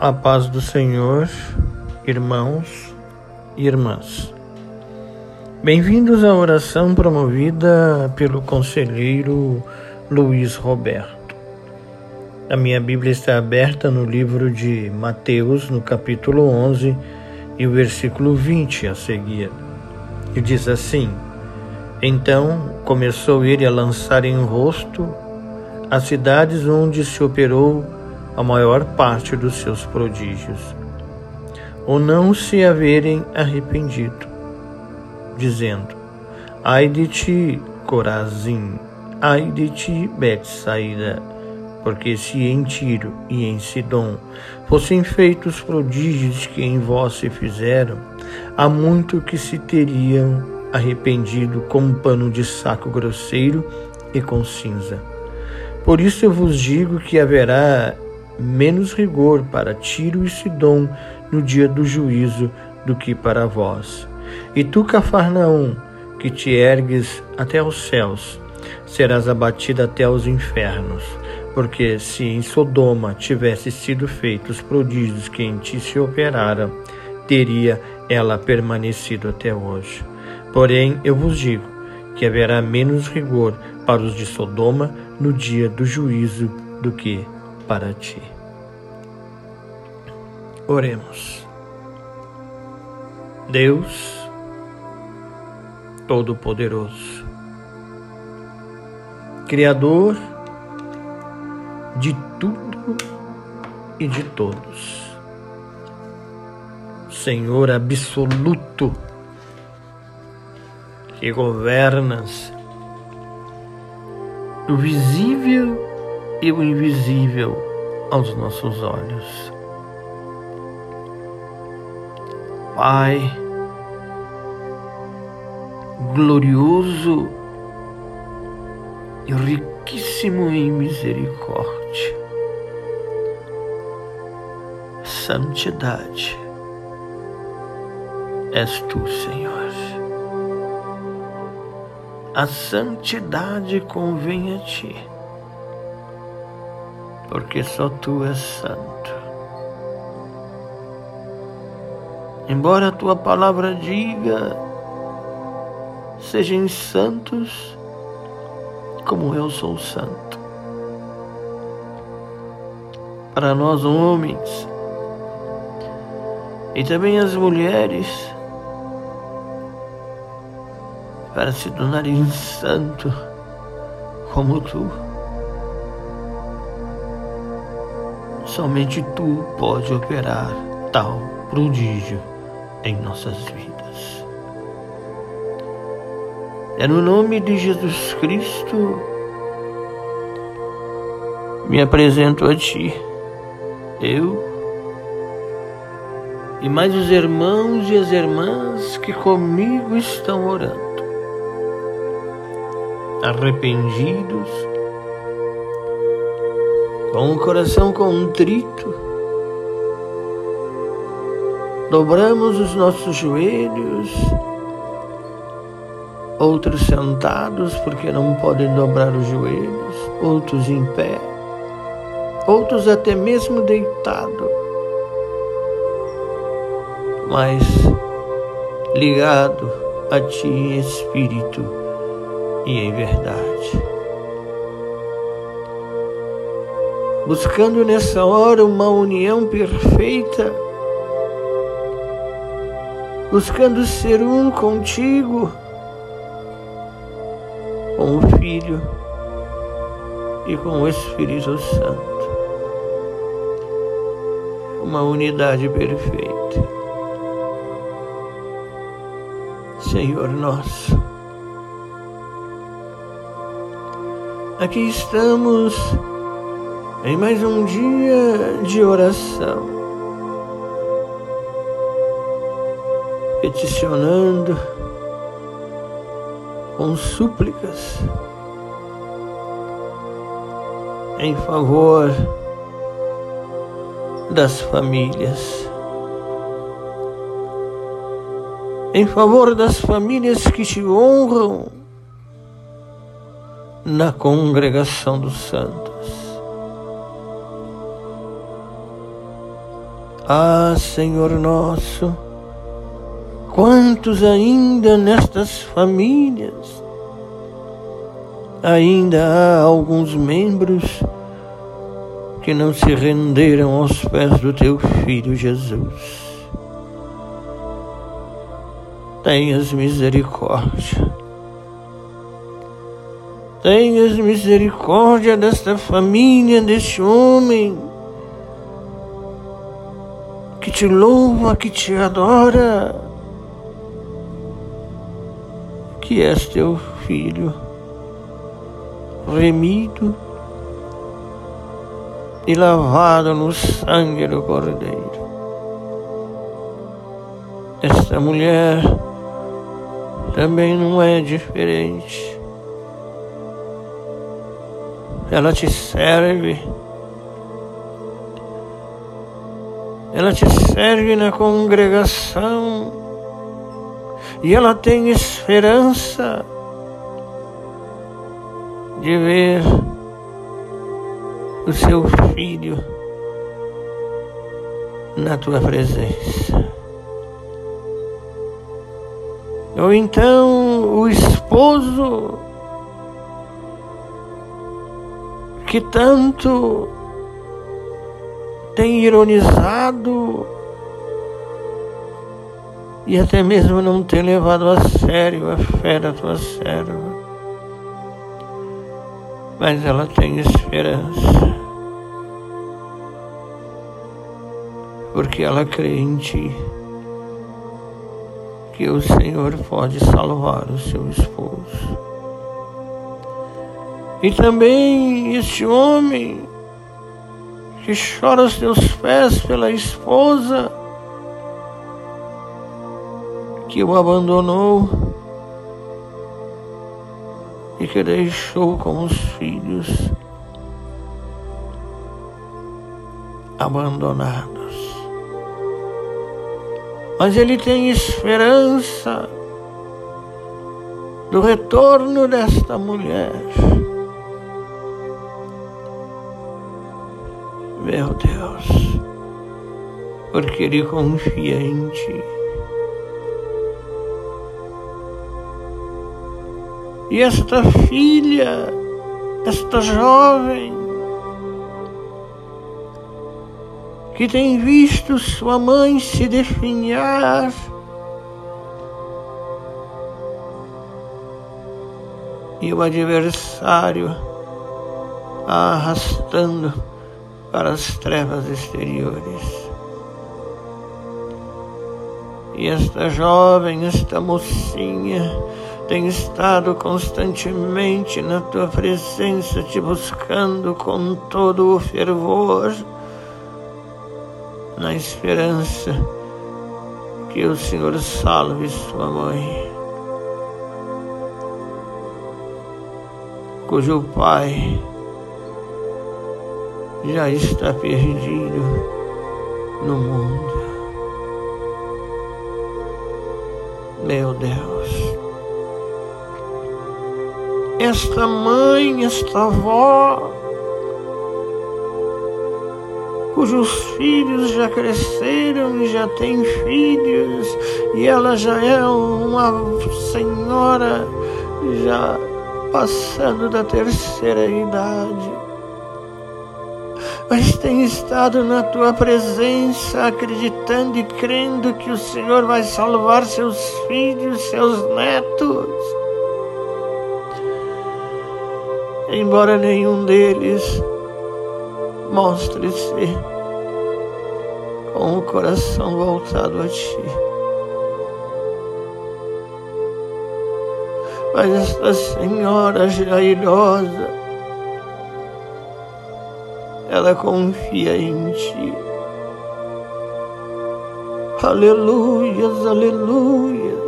A paz do Senhor, irmãos e irmãs. Bem-vindos à oração promovida pelo conselheiro Luiz Roberto. A minha Bíblia está aberta no livro de Mateus, no capítulo 11 e o versículo 20 a seguir. E diz assim: Então começou ele a lançar em rosto as cidades onde se operou a maior parte dos seus prodígios, ou não se haverem arrependido, dizendo: Ai de ti, Corazim, ai de ti, Betsaida, porque se em Tiro e em Sidom fossem feitos os prodígios que em vós se fizeram, há muito que se teriam arrependido com um pano de saco grosseiro e com cinza. Por isso eu vos digo que haverá menos rigor para Tiro e Sidom no dia do juízo do que para vós. E tu, Cafarnaum, que te ergues até os céus, serás abatida até os infernos. Porque se em Sodoma tivesse sido feitos prodígios que em ti se operaram, teria ela permanecido até hoje. Porém, eu vos digo que haverá menos rigor para os de Sodoma no dia do juízo do que para ti. Oremos. Deus Todo-Poderoso, Criador de tudo e de todos, Senhor absoluto, que governas o visível e o invisível aos nossos olhos. Pai, glorioso e riquíssimo em misericórdia, santidade, és tu, Senhor. A santidade convém a ti porque só tu és santo. Embora a tua palavra diga, sejam santos como eu sou santo. Para nós homens e também as mulheres, para se tornarem santo como tu. Somente tu pode operar tal prodígio em nossas vidas. É no nome de Jesus Cristo me apresento a ti, eu e mais os irmãos e as irmãs que comigo estão orando, arrependidos com o coração contrito, dobramos os nossos joelhos, outros sentados porque não podem dobrar os joelhos, outros em pé, outros até mesmo deitados, mas ligado a Ti em espírito e em verdade. Buscando nessa hora uma união perfeita, buscando ser um contigo, com o Filho e com o Espírito Santo. Uma unidade perfeita. Senhor nosso, aqui estamos em mais um dia de oração, peticionando com súplicas em favor das famílias, em favor das famílias que te honram na congregação dos santos Ah, Senhor nosso, quantos ainda nestas famílias, ainda há alguns membros que não se renderam aos pés do teu filho Jesus. Tenhas misericórdia. Tenhas misericórdia desta família, deste homem que te louva, que te adora, que és teu filho, remido e lavado no sangue do Cordeiro. Esta mulher também não é diferente. Ela te serve. Ela te serve na congregação. E ela tem esperança de ver o seu filho na tua presença. Ou então o esposo que tanto tem ironizado e até mesmo não tem levado a sério a fé da tua serva. Mas ela tem esperança. Porque ela crê em ti que o Senhor pode salvar o seu esposo. E também este homem que chora aos teus pés pela esposa que o abandonou e que deixou com os filhos abandonados mas ele tem esperança do retorno desta mulher. Porque ele confia em ti. E esta filha, esta jovem, que tem visto sua mãe se definhar. E o adversário a arrastando para as trevas exteriores. E esta jovem, esta mocinha, tem estado constantemente na tua presença, te buscando com todo o fervor na esperança que o Senhor salve sua mãe, cujo pai já está perdido no mundo. Meu Deus, esta mãe, esta avó, cujos filhos já cresceram e já têm filhos, e ela já é uma senhora já passando da terceira idade. Mas tem estado na tua presença, acreditando e crendo que o Senhor vai salvar seus filhos, seus netos. Embora nenhum deles Mostre-se com o coração voltado a ti. Mas esta senhora jairosa, ela confia em ti. Aleluias, aleluias.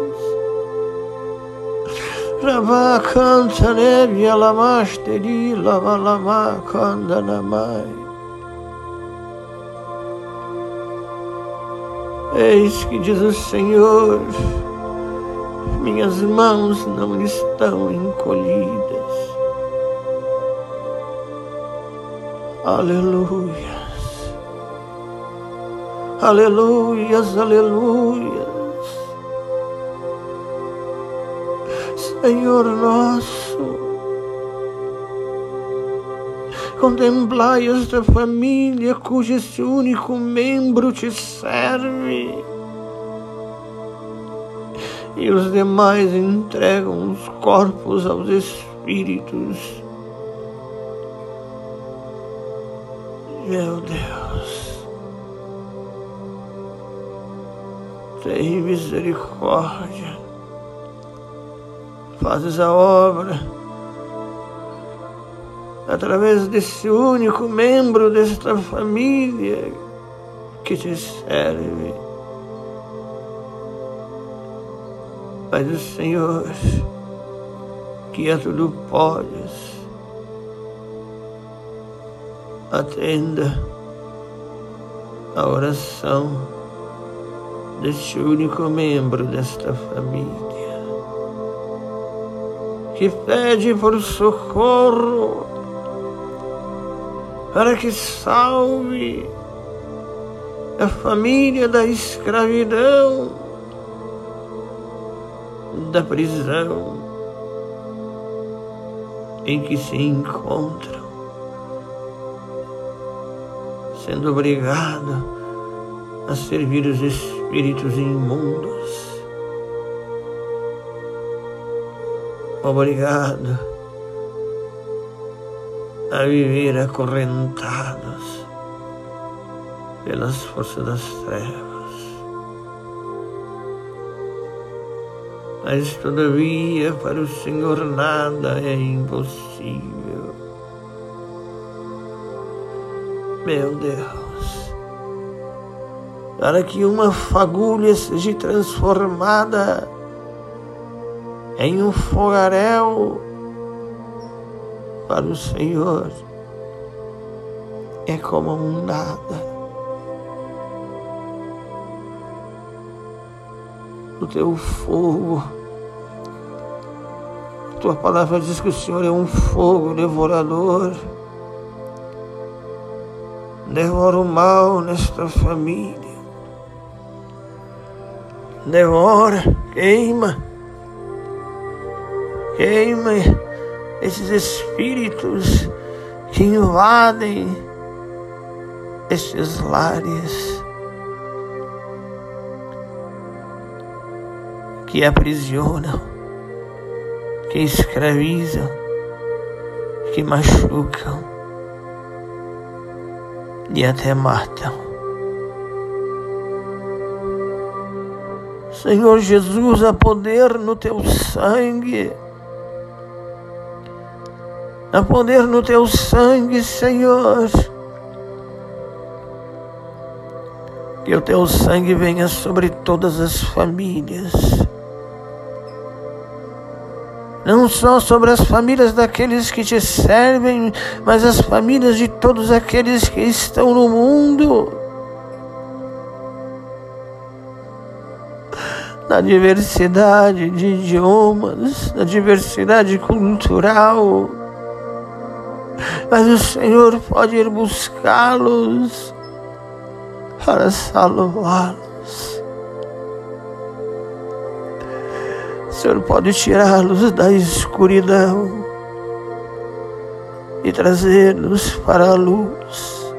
Rava canta nevi alamasteri lava lama kanda namai. Eis que diz o Senhor, minhas mãos não estão encolhidas. Aleluias. Aleluias, aleluias. Senhor nosso, contemplai esta família cujo esse único membro te serve. E os demais entregam os corpos aos espíritos. Meu Deus, tem misericórdia. Fazes a obra através desse único membro desta família que te serve. Mas o Senhor, que a tudo podes, atenda a oração deste único membro desta família que pede por socorro para que salve a família da escravidão, da prisão em que se encontram, sendo obrigado a servir os espíritos imundos obrigado a viver acorrentados pelas forças das trevas. Mas todavia para o Senhor nada é impossível. Meu Deus, para que uma fagulha seja transformada em um fogaréu para o Senhor é como um nada. O teu fogo, tua palavra diz que o Senhor é um fogo devorador. Devora o mal nesta família. Devora, queima. Queima esses espíritos que invadem estes lares, que aprisionam, que escravizam, que machucam e até matam. Senhor Jesus, há poder no teu sangue Há poder no teu sangue, Senhor. Que o teu sangue venha sobre todas as famílias. Não só sobre as famílias daqueles que te servem, mas as famílias de todos aqueles que estão no mundo. Na diversidade de idiomas, na diversidade cultural mas o Senhor pode ir buscá-los para salvá-los. Senhor pode tirá-los da escuridão e trazê-los para a luz.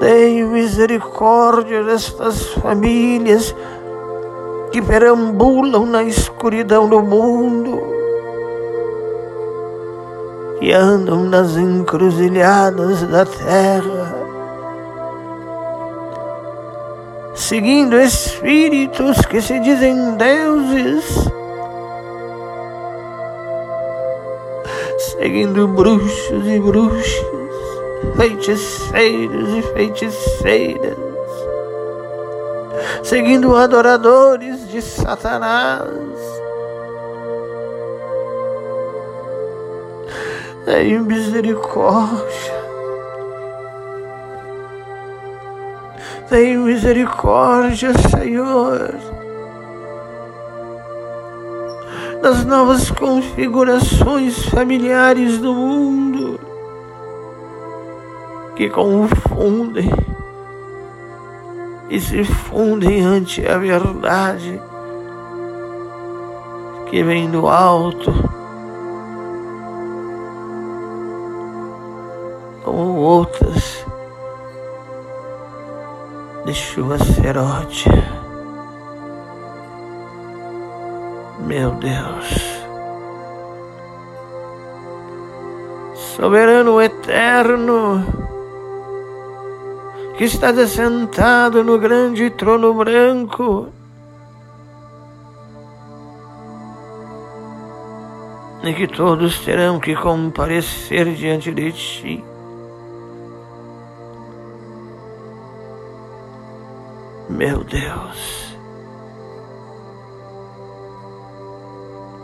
Tenha misericórdia destas famílias que perambulam na escuridão do mundo que andam nas encruzilhadas da terra, seguindo espíritos que se dizem deuses, seguindo bruxos e bruxas, feiticeiros e feiticeiras, seguindo adoradores de Satanás Tem misericórdia. Tem misericórdia, Senhor, das novas configurações familiares do mundo que confundem e se fundem ante a verdade que vem do alto, como outras de chuva ferote. Meu Deus. soberano eterno, que está sentado no grande trono branco, e que todos terão que comparecer diante de ti. Meu Deus,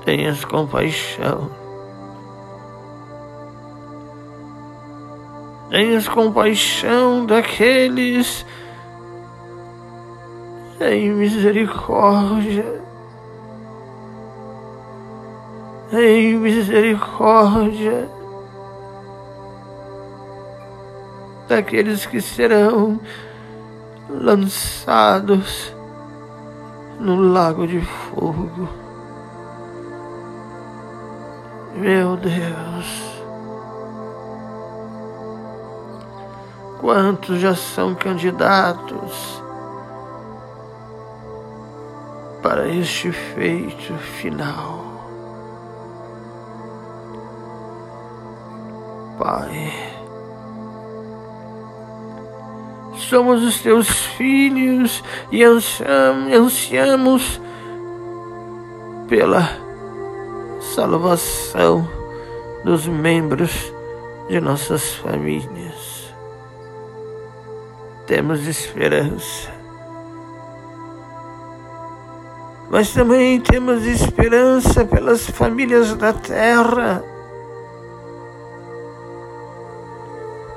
tenhas compaixão. Tenhas compaixão daqueles em misericórdia. Em misericórdia. Daqueles que serão lançados no lago de fogo. Meu Deus. Quantos já são candidatos para este feito final? Pai, somos os teus filhos e ansiamos pela salvação dos membros de nossas famílias temos esperança. Mas também temos esperança pelas famílias da terra.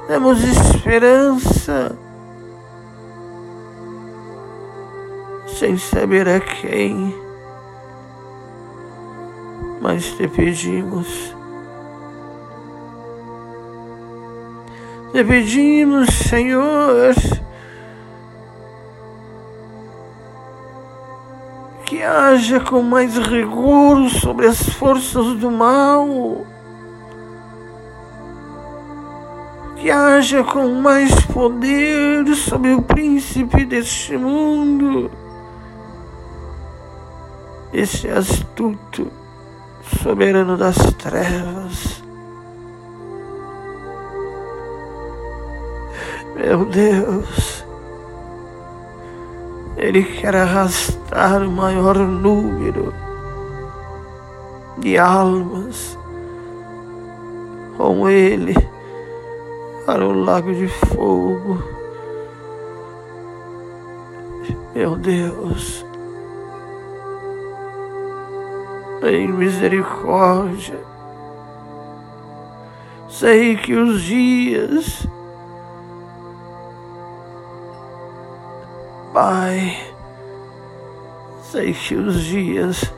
Temos esperança sem saber a quem, mas te pedimos. Te pedimos, Senhor, que haja com mais rigor sobre as forças do mal, que haja com mais poder sobre o príncipe deste mundo, esse astuto soberano das trevas. Meu Deus, Ele quer arrastar o maior número de almas com Ele para o lago de fogo. Meu Deus, em misericórdia, sei que os dias Pai, sei que os dias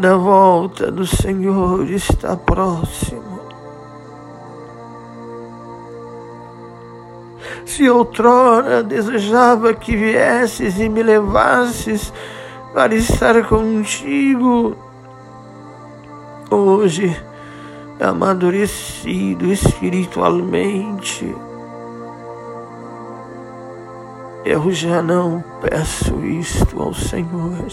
da volta do Senhor está próximo. Se outrora desejava que viesses e me levasses para estar contigo, hoje, amadurecido espiritualmente, eu já não peço isto ao Senhor,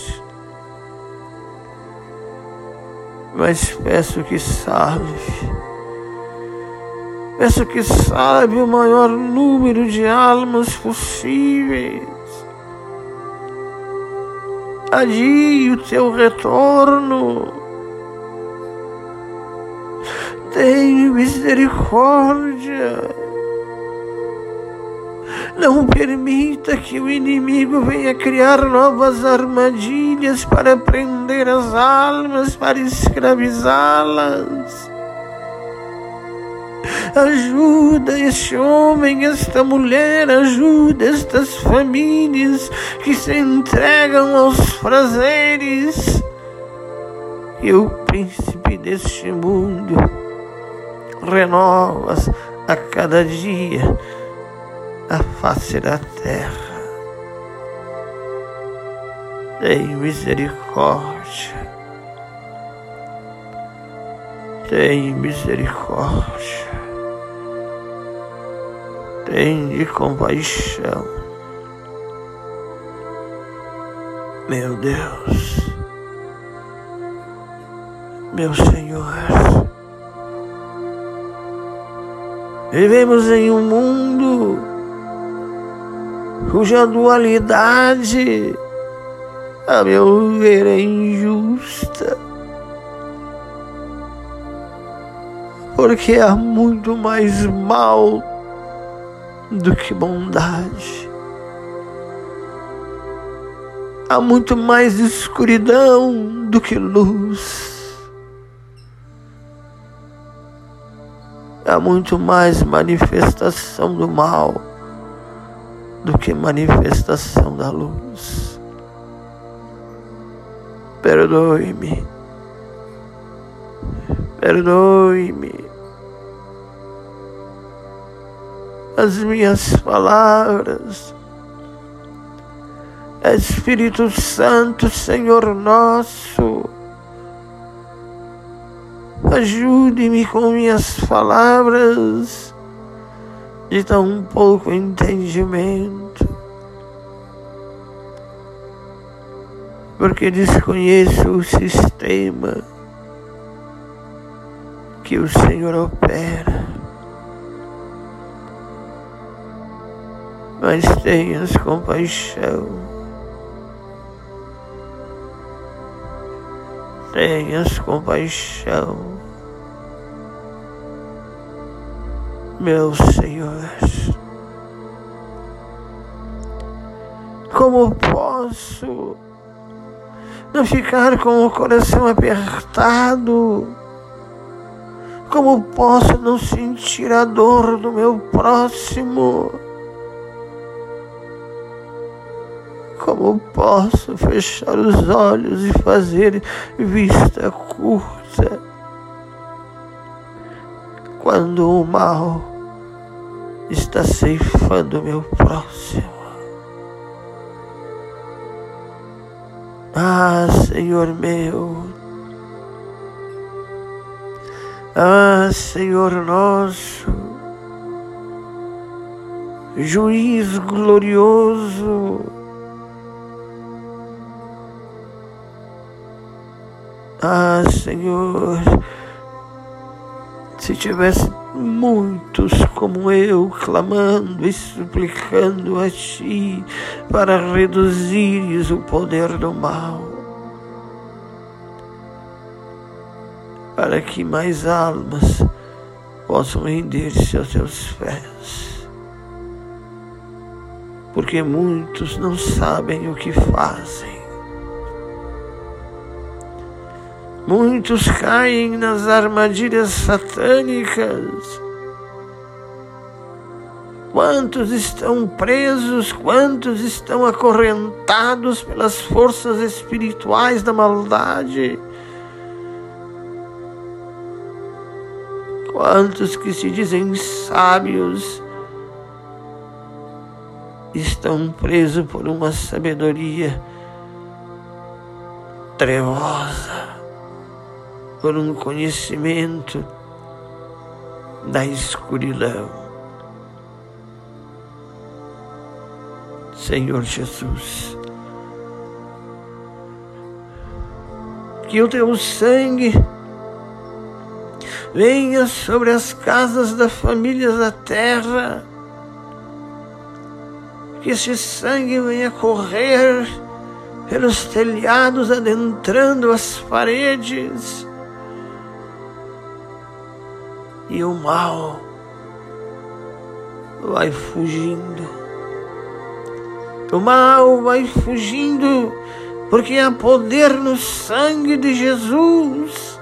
mas peço que salve. Peço que salve o maior número de almas possíveis. Adie o teu retorno. Tenha misericórdia não permita que o inimigo venha criar novas armadilhas para prender as almas, para escravizá-las. Ajuda este homem, esta mulher, ajuda estas famílias que se entregam aos prazeres. E o príncipe deste mundo renovas a cada dia a face da terra. Tem misericórdia Tem misericórdia. Tem de compaixão. Meu Deus. Meu Senhor. Vivemos em um mundo cuja dualidade, a meu ver, é injusta. Porque há muito mais mal do que bondade. Há muito mais escuridão do que luz. Há muito mais manifestação do mal do que manifestação da luz. Perdoe-me. Perdoe-me. As minhas palavras. Espírito Santo, Senhor nosso, ajude-me com minhas palavras de tão pouco entendimento, porque desconheço o sistema que o Senhor opera. Mas tenhas compaixão, tenhas compaixão. meu Senhor. Como posso não ficar com o coração apertado? Como posso não sentir a dor do meu próximo? Como posso fechar os olhos e fazer vista curta? quando o mal está ceifando meu próximo. Ah, Senhor meu, ah, Senhor nosso, juiz glorioso, Senhor, se tivesse muitos como eu clamando e suplicando a Ti para reduzires o poder do mal, para que mais almas possam render-se aos Teus pés. Porque muitos não sabem o que fazem Muitos caem nas armadilhas satânicas. Quantos estão presos, quantos estão acorrentados pelas forças espirituais da maldade? Quantos que se dizem sábios estão presos por uma sabedoria trevosa? Por um conhecimento da escuridão. Senhor Jesus, que o teu sangue venha sobre as casas das famílias da terra, que esse sangue venha correr pelos telhados, adentrando as paredes, e o mal vai fugindo. O mal vai fugindo porque há poder no sangue de Jesus.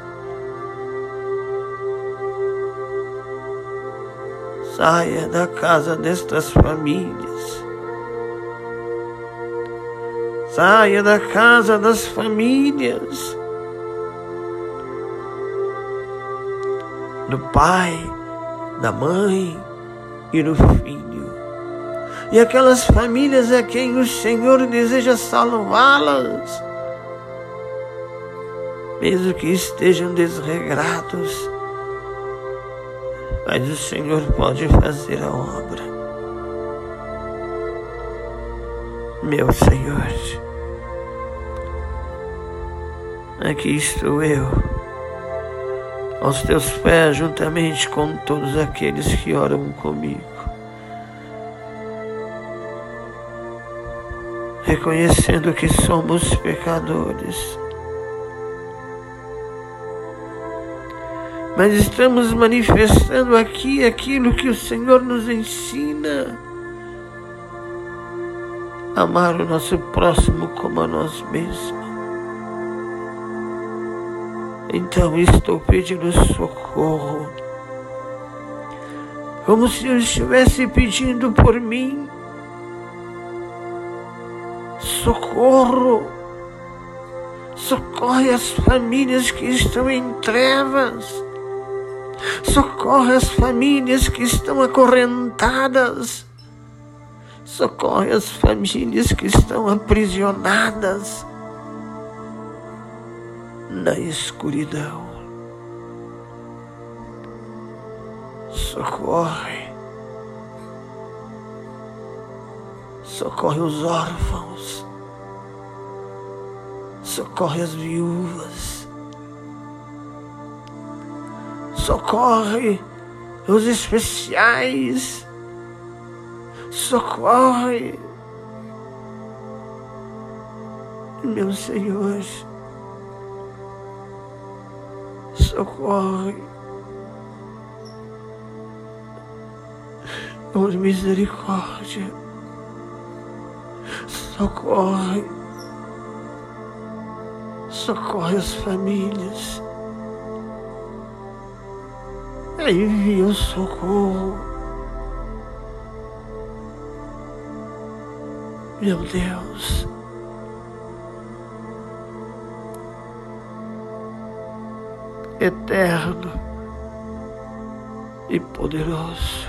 Saia da casa destas famílias. Saia da casa das famílias. Do Pai, da Mãe e do Filho. e aquelas famílias a quem o Senhor deseja salvá-las, mesmo que estejam desregrados, mas o Senhor pode fazer a obra. Meu Senhor, aqui estou eu, aos teus pés, juntamente com todos aqueles que oram comigo. reconhecendo que somos pecadores. Mas estamos manifestando aqui aquilo que o Senhor nos ensina. Amar o nosso próximo como a nós mesmos. Então estou pedindo socorro. Como se eu estivesse pedindo por mim socorro. Socorre as famílias que estão em trevas. Socorre as famílias que estão acorrentadas. Socorre as famílias que estão aprisionadas na escuridão. Socorre. Socorre os órfãos socorre as viúvas, socorre os especiais, socorre, meu Senhor, socorre. Por misericórdia, socorre socorre as famílias. Envia o socorro. Meu Deus. Eterno e poderoso.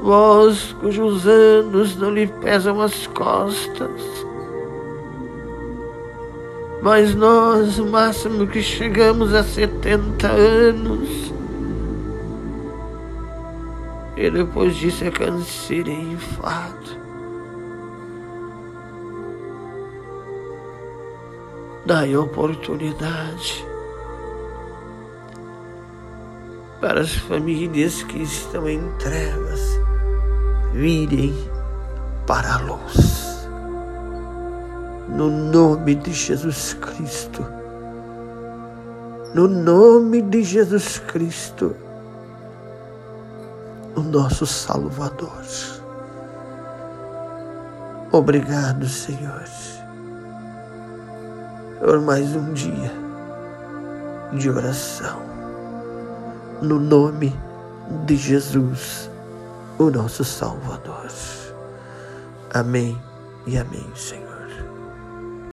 Vós cujos anos não lhe pesam as costas, mas nós, o máximo que chegamos a 70 anos. E depois disso é câncer e infarto. Dai oportunidade para as famílias que estão em trevas virem para a luz no nome de Jesus Cristo. No nome de Jesus Cristo, o nosso Salvador. Obrigado, Senhor, por mais um dia de oração. No nome de Jesus, o nosso Salvador. Amém e amém, Senhor.